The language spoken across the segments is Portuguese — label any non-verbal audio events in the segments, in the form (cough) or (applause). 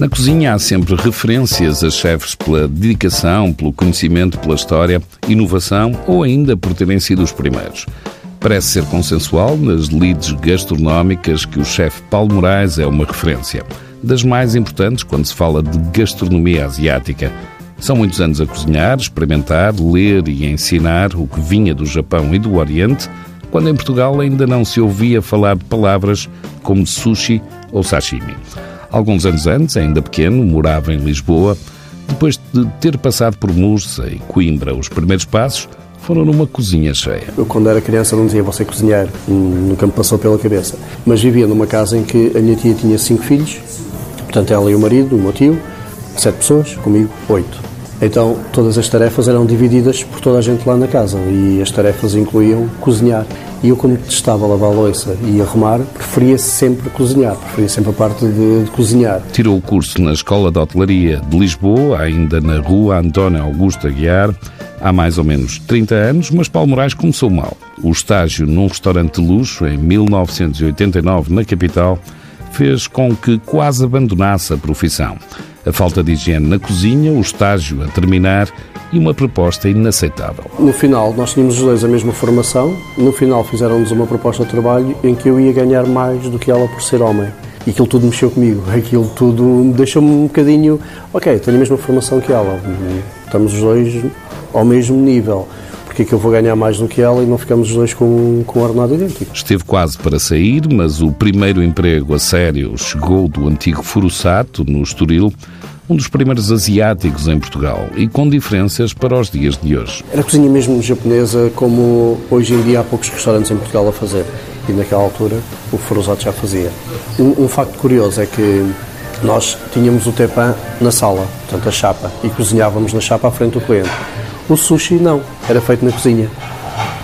Na cozinha há sempre referências a chefes pela dedicação, pelo conhecimento, pela história, inovação ou ainda por terem sido os primeiros. Parece ser consensual nas leads gastronómicas que o chefe Paulo Moraes é uma referência. Das mais importantes quando se fala de gastronomia asiática. São muitos anos a cozinhar, experimentar, ler e ensinar o que vinha do Japão e do Oriente, quando em Portugal ainda não se ouvia falar de palavras como sushi ou sashimi. Alguns anos antes, ainda pequeno, morava em Lisboa. Depois de ter passado por Mursa e Coimbra, os primeiros passos foram numa cozinha cheia. Eu, quando era criança, não dizia você cozinhar, nunca me passou pela cabeça. Mas vivia numa casa em que a minha tia tinha cinco filhos, portanto, ela e o marido, o meu tio, sete pessoas, comigo, oito. Então, todas as tarefas eram divididas por toda a gente lá na casa e as tarefas incluíam cozinhar. E eu, como estava a lavar a louça e arrumar, preferia sempre cozinhar, preferia sempre a parte de, de, cozinhar. Tirou o curso na Escola de Hotelaria de Lisboa, ainda na rua António Augusto Aguiar, há mais ou menos 30 anos, mas Paulo Moraes começou mal. O estágio num restaurante de luxo, em 1989, na capital, fez com que quase abandonasse a profissão. A falta de higiene na cozinha, o estágio a terminar e uma proposta inaceitável. No final, nós tínhamos os dois a mesma formação. No final, fizeram-nos uma proposta de trabalho em que eu ia ganhar mais do que ela por ser homem. E aquilo tudo mexeu comigo. Aquilo tudo deixou-me um bocadinho. Ok, tenho a mesma formação que ela. Estamos os dois ao mesmo nível porque é que eu vou ganhar mais do que ela e não ficamos os dois com, com um ordenado idêntico. Esteve quase para sair, mas o primeiro emprego a sério chegou do antigo Furusato, no Estoril, um dos primeiros asiáticos em Portugal e com diferenças para os dias de hoje. Era cozinha mesmo japonesa, como hoje em dia há poucos restaurantes em Portugal a fazer. E naquela altura o Furusato já fazia. Um, um facto curioso é que nós tínhamos o tepan na sala, portanto a chapa, e cozinhávamos na chapa à frente do cliente. O sushi não, era feito na cozinha.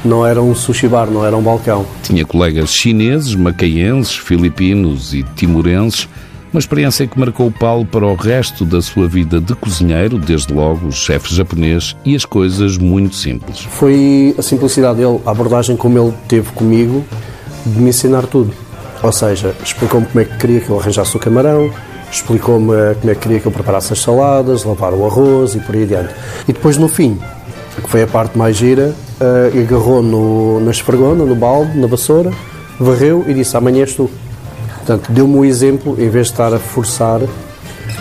Não era um sushi bar, não era um balcão. Tinha colegas chineses, macaenses, filipinos e timorenses. Uma experiência que marcou o Paulo para o resto da sua vida de cozinheiro, desde logo o chefe japonês e as coisas muito simples. Foi a simplicidade dele, a abordagem como ele teve comigo, de me ensinar tudo. Ou seja, explicou-me como é que queria que eu arranjasse o camarão, explicou-me como é que queria que eu preparasse as saladas, lavar o arroz e por aí adiante. E depois, no fim, que foi a parte mais gira, uh, agarrou no, na esfregona, no balde, na vassoura, varreu e disse: Amanhã és tu. Portanto, deu-me o um exemplo, em vez de estar a forçar,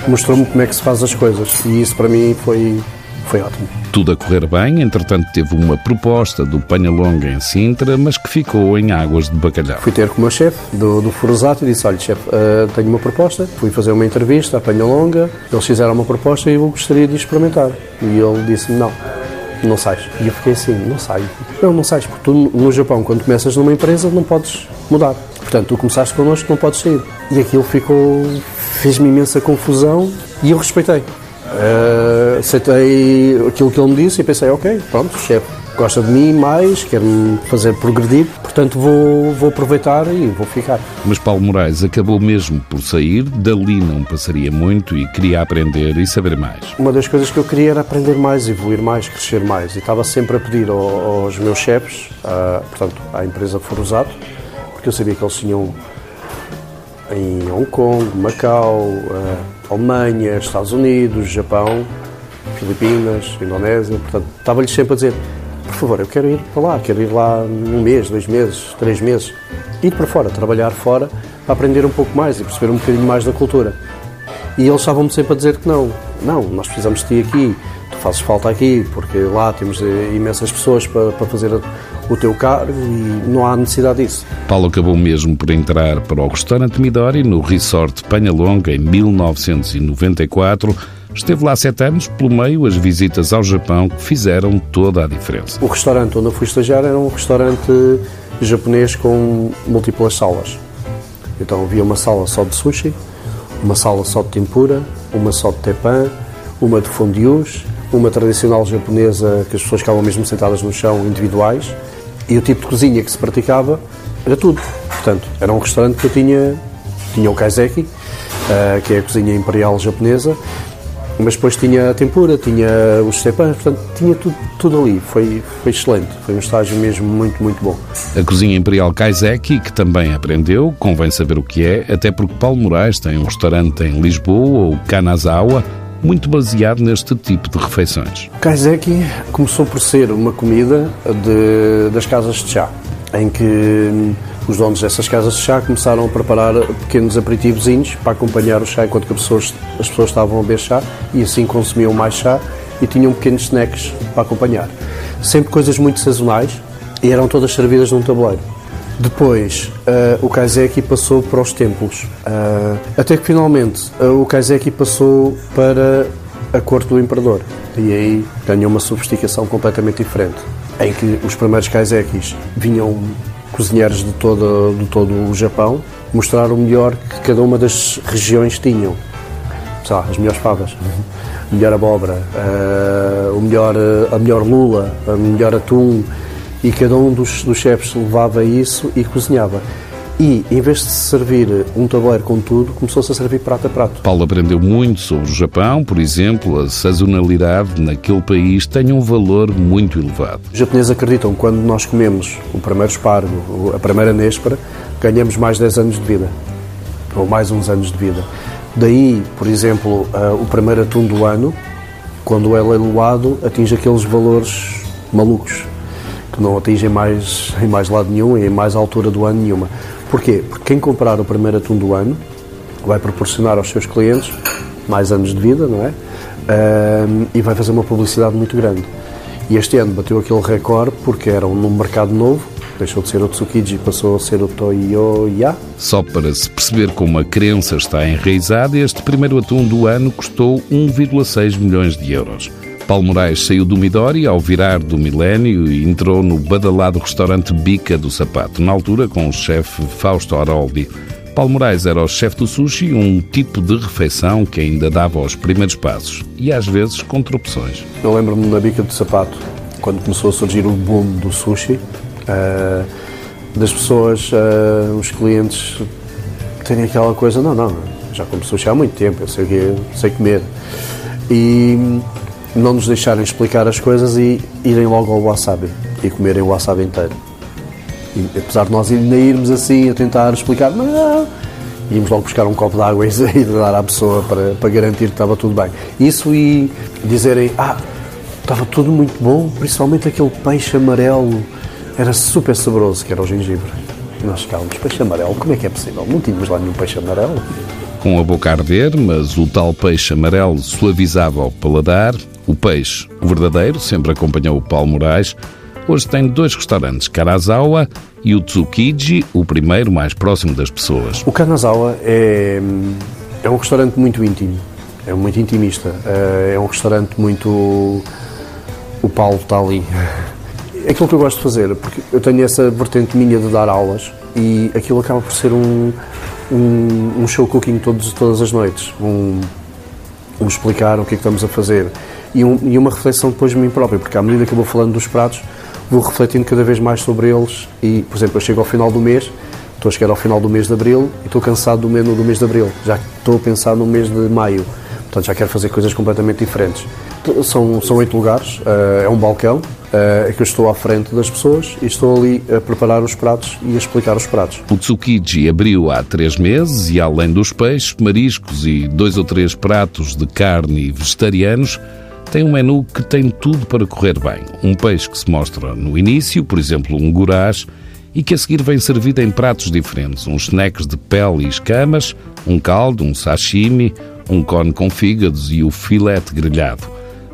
mostrou-me como é que se faz as coisas. E isso para mim foi, foi ótimo. Tudo a correr bem, entretanto teve uma proposta do Panhalonga em Sintra, mas que ficou em águas de bacalhau. Fui ter com o meu chefe do, do Furosato e disse, olha chefe, uh, tenho uma proposta, fui fazer uma entrevista à Panhalonga, eles fizeram uma proposta e eu gostaria de experimentar. E ele disse não, não sais. E eu fiquei assim, não saio. Não, não sais, porque tu no Japão, quando começas numa empresa, não podes mudar. Portanto, tu começaste connosco, não podes sair. E aquilo ficou, fez-me imensa confusão e eu respeitei. Uh, aceitei aquilo que ele me disse e pensei, ok, pronto, chefe gosta de mim mais, quer-me fazer progredir, portanto vou, vou aproveitar e vou ficar. Mas Paulo Moraes acabou mesmo por sair, dali não passaria muito e queria aprender e saber mais. Uma das coisas que eu queria era aprender mais, evoluir mais, crescer mais e estava sempre a pedir aos meus chefes, uh, portanto à empresa Forusato, porque eu sabia que eles tinham em Hong Kong, Macau, Alemanha, Estados Unidos, Japão, Filipinas, Indonésia, portanto estava-lhes sempre a dizer por favor, eu quero ir para lá, quero ir lá um mês, dois meses, três meses, ir para fora, trabalhar fora, para aprender um pouco mais e perceber um bocadinho mais da cultura. E eles estavam-me sempre a dizer que não, não, nós precisamos de ti aqui, tu fazes falta aqui, porque lá temos eh, imensas pessoas para, para fazer o teu cargo e não há necessidade disso. Paulo acabou mesmo por entrar para o restaurante Midori no Resort Panhalonga em 1994 Esteve lá sete anos, pelo meio as visitas ao Japão que fizeram toda a diferença. O restaurante onde eu fui estagiar era um restaurante japonês com múltiplas salas. Então havia uma sala só de sushi, uma sala só de tempura, uma só de tepan, uma de fondues, uma tradicional japonesa que as pessoas ficavam mesmo sentadas no chão, individuais, e o tipo de cozinha que se praticava era tudo. Portanto, era um restaurante que eu tinha, tinha o kaiseki, uh, que é a cozinha imperial japonesa, mas depois tinha a tempura, tinha os cepãs, portanto tinha tudo, tudo ali. Foi, foi excelente, foi um estágio mesmo muito, muito bom. A cozinha imperial Kaiseki, que também aprendeu, convém saber o que é, até porque Paulo Moraes tem um restaurante em Lisboa, o Kanazawa, muito baseado neste tipo de refeições. O Kaiseki começou por ser uma comida de, das casas de chá, em que os donos dessas casas de chá começaram a preparar pequenos aperitivozinhos para acompanhar o chá enquanto pessoas, as pessoas estavam a beber chá e assim consumiam mais chá e tinham pequenos snacks para acompanhar. Sempre coisas muito sazonais e eram todas servidas num tabuleiro. Depois, uh, o Kaiseki passou para os templos. Uh, até que finalmente uh, o Kaiseki passou para a corte do imperador. E aí ganhou uma sofisticação completamente diferente. Em que os primeiros Kaisekis vinham cozinheiros de todo, de todo o Japão mostrar o melhor que cada uma das regiões tinham. Sei lá, as melhores favas, a melhor abóbora, o melhor, a melhor lula, a melhor atum, e cada um dos, dos chefes levava isso e cozinhava. E, em vez de servir um tabuleiro com tudo, começou-se a servir prato a prato. Paulo aprendeu muito sobre o Japão, por exemplo, a sazonalidade naquele país tem um valor muito elevado. Os japoneses acreditam que quando nós comemos o primeiro espargo, a primeira néspera, ganhamos mais 10 anos de vida, ou mais uns anos de vida. Daí, por exemplo, o primeiro atum do ano, quando é leiloado, atinge aqueles valores malucos, que não atingem mais, em mais lado nenhum e em mais altura do ano nenhuma. Porquê? Porque quem comprar o primeiro atum do ano vai proporcionar aos seus clientes mais anos de vida, não é? E vai fazer uma publicidade muito grande. E este ano bateu aquele recorde porque era um mercado novo, deixou de ser o Tsukiji e passou a ser o Toyoya. Só para se perceber como a crença está enraizada, este primeiro atum do ano custou 1,6 milhões de euros. Paulo Moraes saiu do Midori ao virar do milénio e entrou no badalado restaurante Bica do Sapato, na altura com o chefe Fausto Aroldi. Paulo Moraes era o chefe do sushi, um tipo de refeição que ainda dava os primeiros passos e às vezes com tropeções. Eu lembro-me na Bica do Sapato, quando começou a surgir o boom do sushi, uh, das pessoas, uh, os clientes terem aquela coisa, não, não, já como sushi há muito tempo, eu sei, que, sei comer. E não nos deixarem explicar as coisas e irem logo ao wasabi e comerem o wasabi inteiro. E, apesar de nós ainda irmos assim a tentar explicar, não, íamos logo buscar um copo de água (laughs) e dar à pessoa para, para garantir que estava tudo bem. Isso e dizerem, ah, estava tudo muito bom, principalmente aquele peixe amarelo, era super saboroso, que era o gengibre. Nós ficávamos, peixe amarelo, como é que é possível? Não tínhamos lá nenhum peixe amarelo. Com a boca a arder, mas o tal peixe amarelo suavizava o paladar, o peixe, o verdadeiro, sempre acompanhou o Paulo Moraes. Hoje tem dois restaurantes, Karazawa e o Tsukiji, o primeiro mais próximo das pessoas. O Kanazawa é, é um restaurante muito íntimo, é muito intimista, é, é um restaurante muito... O Paulo está ali. (laughs) Aquilo que eu gosto de fazer, porque eu tenho essa vertente minha de dar aulas e aquilo acaba por ser um, um, um show cooking todos, todas as noites. Um, um explicar o que é que estamos a fazer e, um, e uma reflexão depois de mim próprio, porque à medida que eu vou falando dos pratos, vou refletindo cada vez mais sobre eles e, por exemplo, eu chego ao final do mês, estou a chegar ao final do mês de Abril e estou cansado do mês, do mês de Abril, já estou a pensar no mês de Maio, portanto já quero fazer coisas completamente diferentes. São, são oito lugares, uh, é um balcão, é que eu estou à frente das pessoas e estou ali a preparar os pratos e a explicar os pratos. O Tsukiji abriu há três meses e, além dos peixes, mariscos e dois ou três pratos de carne vegetarianos, tem um menu que tem tudo para correr bem. Um peixe que se mostra no início, por exemplo, um gurás, e que a seguir vem servido em pratos diferentes, uns snacks de pele e escamas, um caldo, um sashimi, um cone com fígados e o filete grelhado.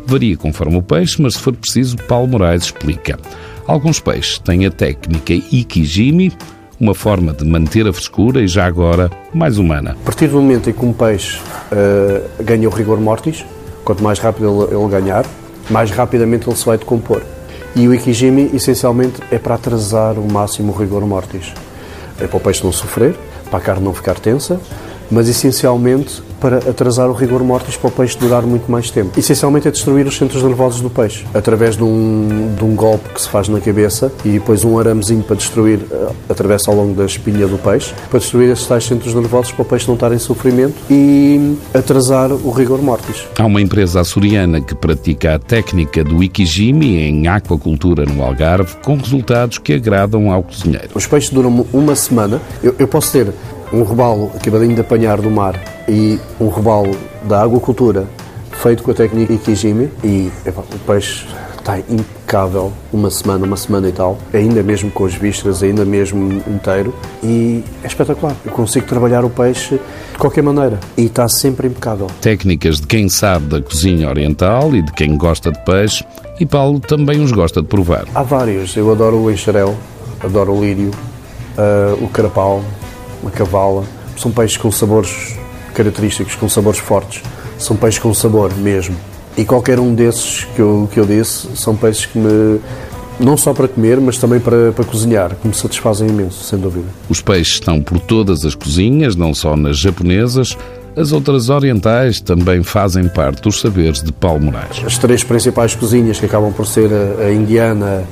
Varia conforme o peixe, mas se for preciso, Paulo Moraes explica. Alguns peixes têm a técnica ikijimi, uma forma de manter a frescura e já agora mais humana. A partir do momento em que um peixe uh, ganha o rigor mortis, Quanto mais rápido ele, ele ganhar, mais rapidamente ele se vai decompor. E o Ikijimi, essencialmente, é para atrasar o máximo o rigor mortis. É para o peixe não sofrer, para a carne não ficar tensa, mas essencialmente para atrasar o rigor mortis para o peixe durar muito mais tempo. Essencialmente é destruir os centros nervosos do peixe, através de um, de um golpe que se faz na cabeça e depois um aramezinho para destruir, uh, atravessa ao longo da espinha do peixe, para destruir esses tais centros nervosos para o peixe não estar em sofrimento e atrasar o rigor mortis. Há uma empresa açoriana que pratica a técnica do Ikijimi em aquacultura no Algarve, com resultados que agradam ao cozinheiro. Os peixes duram uma semana. Eu, eu posso ter um robalo acabadinho de apanhar do mar e um robalo da aquacultura feito com a técnica Ikijimi e epa, o peixe está impecável uma semana, uma semana e tal, ainda mesmo com as vísceras, ainda mesmo inteiro e é espetacular. Eu consigo trabalhar o peixe de qualquer maneira e está sempre impecável. Técnicas de quem sabe da cozinha oriental e de quem gosta de peixe e Paulo também os gosta de provar. Há vários. Eu adoro o enxarel, adoro o lírio, uh, o carapau, a cavala. São peixes com sabores característicos, com sabores fortes. São peixes com sabor mesmo. E qualquer um desses que eu, que eu disse são peixes que me, não só para comer, mas também para, para cozinhar, que me satisfazem imenso, sem dúvida. Os peixes estão por todas as cozinhas, não só nas japonesas, as outras orientais também fazem parte dos saberes de Paulo Moraes. As três principais cozinhas, que acabam por ser a, a indiana,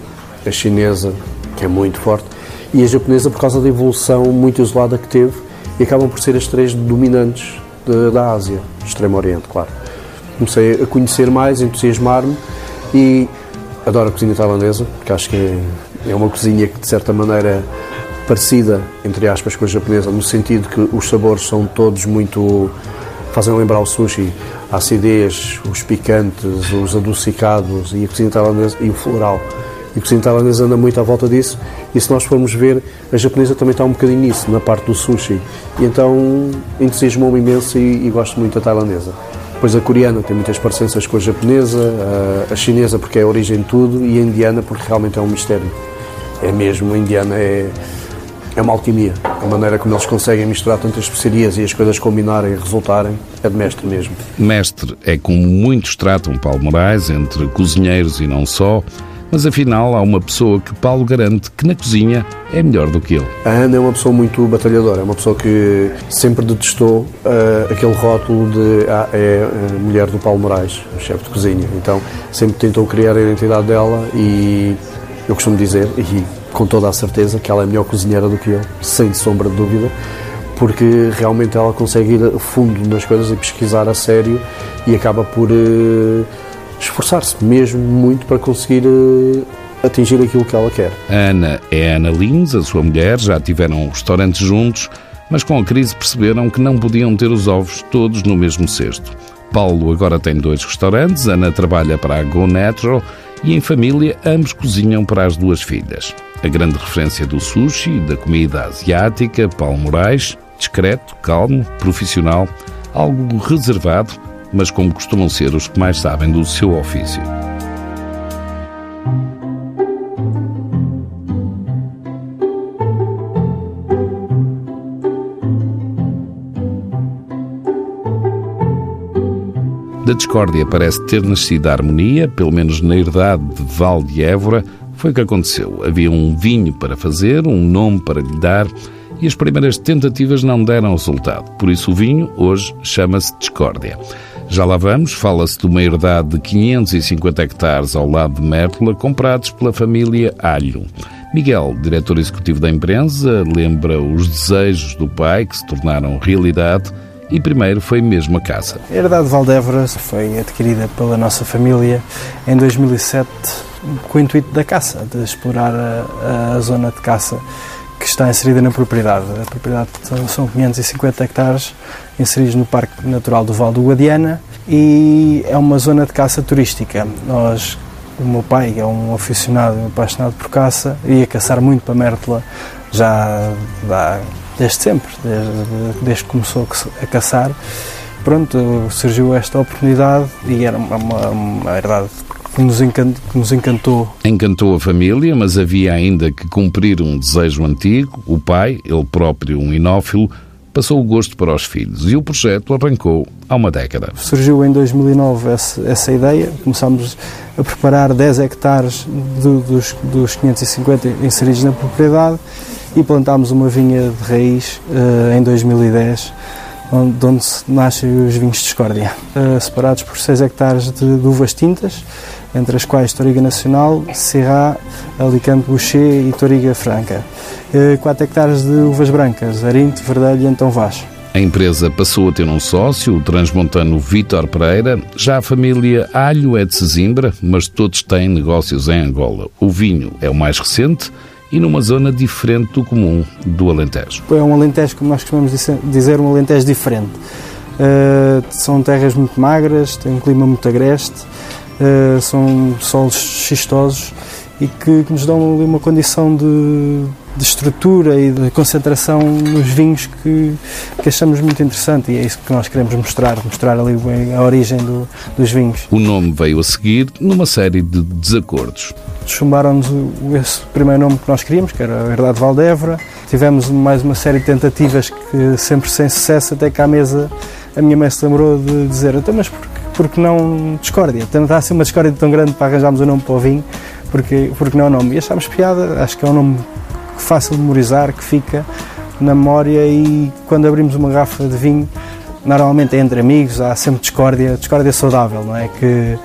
a chinesa, que é muito forte, e a japonesa por causa da evolução muito isolada que teve, e acabam por ser as três dominantes de, da Ásia, Extremo Oriente, claro. Comecei a conhecer mais, entusiasmar-me e adoro a cozinha tailandesa, porque acho que é, é uma cozinha que, de certa maneira, parecida, entre aspas, com a japonesa, no sentido que os sabores são todos muito. fazem lembrar o sushi. A acidez, os picantes, os adocicados e a cozinha tailandesa e o floral. E a cozinha tailandesa anda muito à volta disso. E se nós formos ver, a japonesa também está um bocadinho nisso, na parte do sushi. E então entusiasmou-me imenso e, e gosto muito da tailandesa. Depois a coreana tem muitas parecenças com a japonesa, a, a chinesa porque é a origem de tudo e a indiana porque realmente é um mistério. É mesmo, a indiana é, é uma alquimia. A maneira como eles conseguem misturar tantas especiarias e as coisas combinarem e resultarem é de mestre mesmo. Mestre é como muitos tratam Paulo Moraes, entre cozinheiros e não só, mas afinal há uma pessoa que Paulo garante que na cozinha é melhor do que ele. A Ana é uma pessoa muito batalhadora, é uma pessoa que sempre detestou uh, aquele rótulo de ah, é a mulher do Paulo Moraes, o chefe de cozinha. Então sempre tentou criar a identidade dela e eu costumo dizer, e com toda a certeza, que ela é melhor cozinheira do que eu, sem sombra de dúvida, porque realmente ela consegue ir a fundo nas coisas e pesquisar a sério e acaba por. Uh, esforçar-se mesmo muito para conseguir uh, atingir aquilo que ela quer. Ana é Ana Lins, a sua mulher, já tiveram um juntos, mas com a crise perceberam que não podiam ter os ovos todos no mesmo cesto. Paulo agora tem dois restaurantes, Ana trabalha para a Go Natural e em família ambos cozinham para as duas filhas. A grande referência do sushi e da comida asiática, Paulo Moraes, discreto, calmo, profissional, algo reservado, mas como costumam ser os que mais sabem do seu ofício. Da discórdia parece ter nascido a harmonia, pelo menos na herdade de Val de Évora, foi o que aconteceu. Havia um vinho para fazer, um nome para lhe dar, e as primeiras tentativas não deram resultado. Por isso o vinho hoje chama-se Discórdia. Já lá vamos, fala-se de uma herdade de 550 hectares ao lado de Mértola, comprados pela família Alho. Miguel, diretor executivo da empresa, lembra os desejos do pai que se tornaram realidade e primeiro foi mesmo a casa. A herdade de Valdevra foi adquirida pela nossa família em 2007 com o intuito da caça, de explorar a, a zona de caça que está inserida na propriedade. A propriedade são 550 hectares inseridos no Parque Natural do Val do Guadiana e é uma zona de caça turística. Nós, o meu pai é um aficionado, um apaixonado por caça, ia caçar muito para Mértola já desde sempre, desde, desde que começou a caçar. Pronto, surgiu esta oportunidade e era uma, uma, uma herdade que nos, encantou, que nos encantou. Encantou a família, mas havia ainda que cumprir um desejo antigo. O pai, ele próprio um inófilo, passou o gosto para os filhos e o projeto arrancou há uma década. Surgiu em 2009 essa, essa ideia, começámos a preparar 10 hectares do, dos, dos 550 inseridos na propriedade e plantámos uma vinha de raiz uh, em 2010 onde, onde nascem os vinhos de Discórdia, uh, separados por 6 hectares de, de, uvas tintas, entre as quais Toriga Nacional, Syrah, Alicante Boucher e Toriga Franca. Uh, 4 hectares de uvas brancas, Arinto, Verdelho e Antão Vaz. A empresa passou a ter um sócio, o transmontano Vítor Pereira. Já a família Alho é de Sesimbra, mas todos têm negócios em Angola. O vinho é o mais recente e numa zona diferente do comum do Alentejo. É um Alentejo, como nós costumamos dizer, um Alentejo diferente. Uh, são terras muito magras, tem um clima muito agreste, uh, são solos xistosos e que, que nos dão ali uma condição de, de, estrutura e de concentração nos vinhos que, que, achamos muito interessante e é isso que nós queremos mostrar, mostrar ali a origem do, dos vinhos. O nome veio a seguir numa série de desacordos. Chumbaram-nos esse primeiro nome que nós queríamos, que era a Verdade Valdevra. Tivemos mais uma série de tentativas que sempre sem sucesso, até que à mesa a minha mãe se lembrou de dizer, então, mas por, por que não discórdia? Está a ser uma discórdia tão grande para arranjarmos o um nome para o vinho porque, porque não é o nome. E achámos piada, acho que é um nome fácil de memorizar, que fica na memória e quando abrimos uma garrafa de vinho, normalmente é entre amigos, há sempre discórdia, discórdia saudável, não é? Que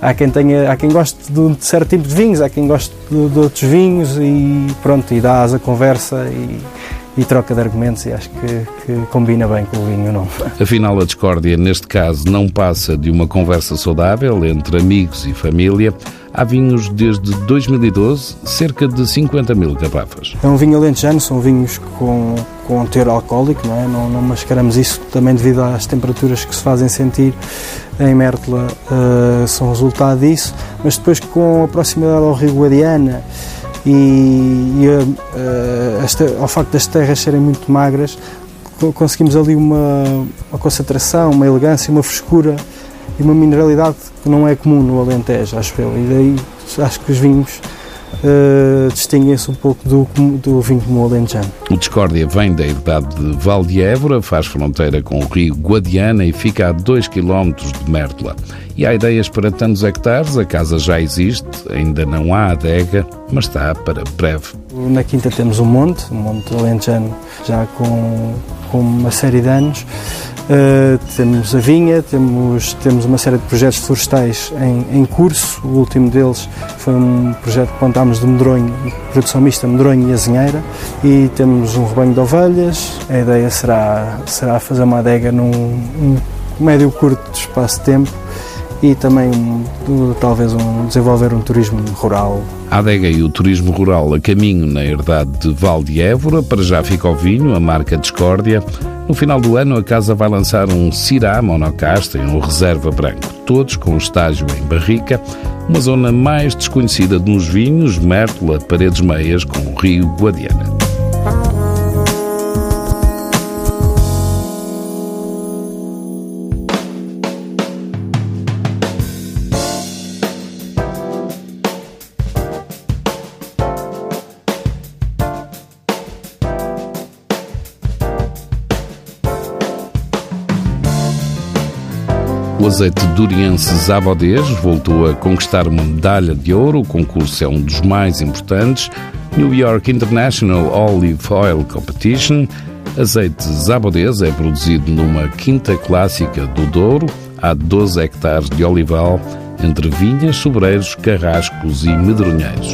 há quem tenha, há quem goste de um certo tipo de vinhos, há quem goste de, de outros vinhos e pronto, e dá asa conversa e, e troca de argumentos e acho que, que, combina bem com o vinho, não? Afinal, a discórdia, neste caso, não passa de uma conversa saudável entre amigos e família, Há vinhos desde 2012, cerca de 50 mil garrafas. É um vinho alentejano, são vinhos com, com teor alcoólico, não, é? não, não mascaramos isso também devido às temperaturas que se fazem sentir em Mértola, uh, são resultado disso, mas depois com a proximidade ao Rio Guadiana e, e esta, ao facto das terras serem muito magras, conseguimos ali uma, uma concentração, uma elegância, uma frescura e uma mineralidade que não é comum no Alentejo, acho eu. E daí acho que os vinhos uh, distinguem-se um pouco do, do vinho como alentejano. O Discórdia vem da herdade de Val de Évora, faz fronteira com o rio Guadiana e fica a 2 km de Mértola. E há ideias para tantos hectares, a casa já existe, ainda não há adega, mas está para breve. Na Quinta temos um monte, um monte alentejano já com, com uma série de anos. Uh, temos a vinha, temos, temos uma série de projetos florestais em, em, curso. O último deles foi um projeto que plantámos de medronho, produção mista medronho e azinheira. E temos um rebanho de ovelhas. A ideia será, será fazer uma adega num um médio curto espaço de tempo e também talvez um, desenvolver um turismo rural. A adega e o turismo rural a caminho na herdade de Val de Évora, para já fica o vinho, a marca Discórdia. No final do ano a casa vai lançar um Cirá monocasta e um reserva branco, todos com estágio em barrica, uma zona mais desconhecida nos vinhos, Mértola, Paredes Meias com o rio Guadiana. Azeite duriense Zabodês voltou a conquistar uma medalha de ouro. O concurso é um dos mais importantes. New York International Olive Oil Competition. Azeite Zabodês é produzido numa quinta clássica do Douro. Há 12 hectares de olival entre vinhas, sobreiros, carrascos e medronheiros.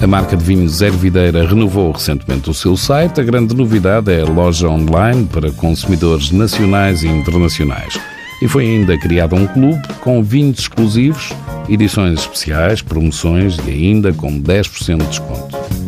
A marca de vinhos Ervideira renovou recentemente o seu site. A grande novidade é a loja online para consumidores nacionais e internacionais. E foi ainda criado um clube com vinhos exclusivos, edições especiais, promoções e ainda com 10% de desconto.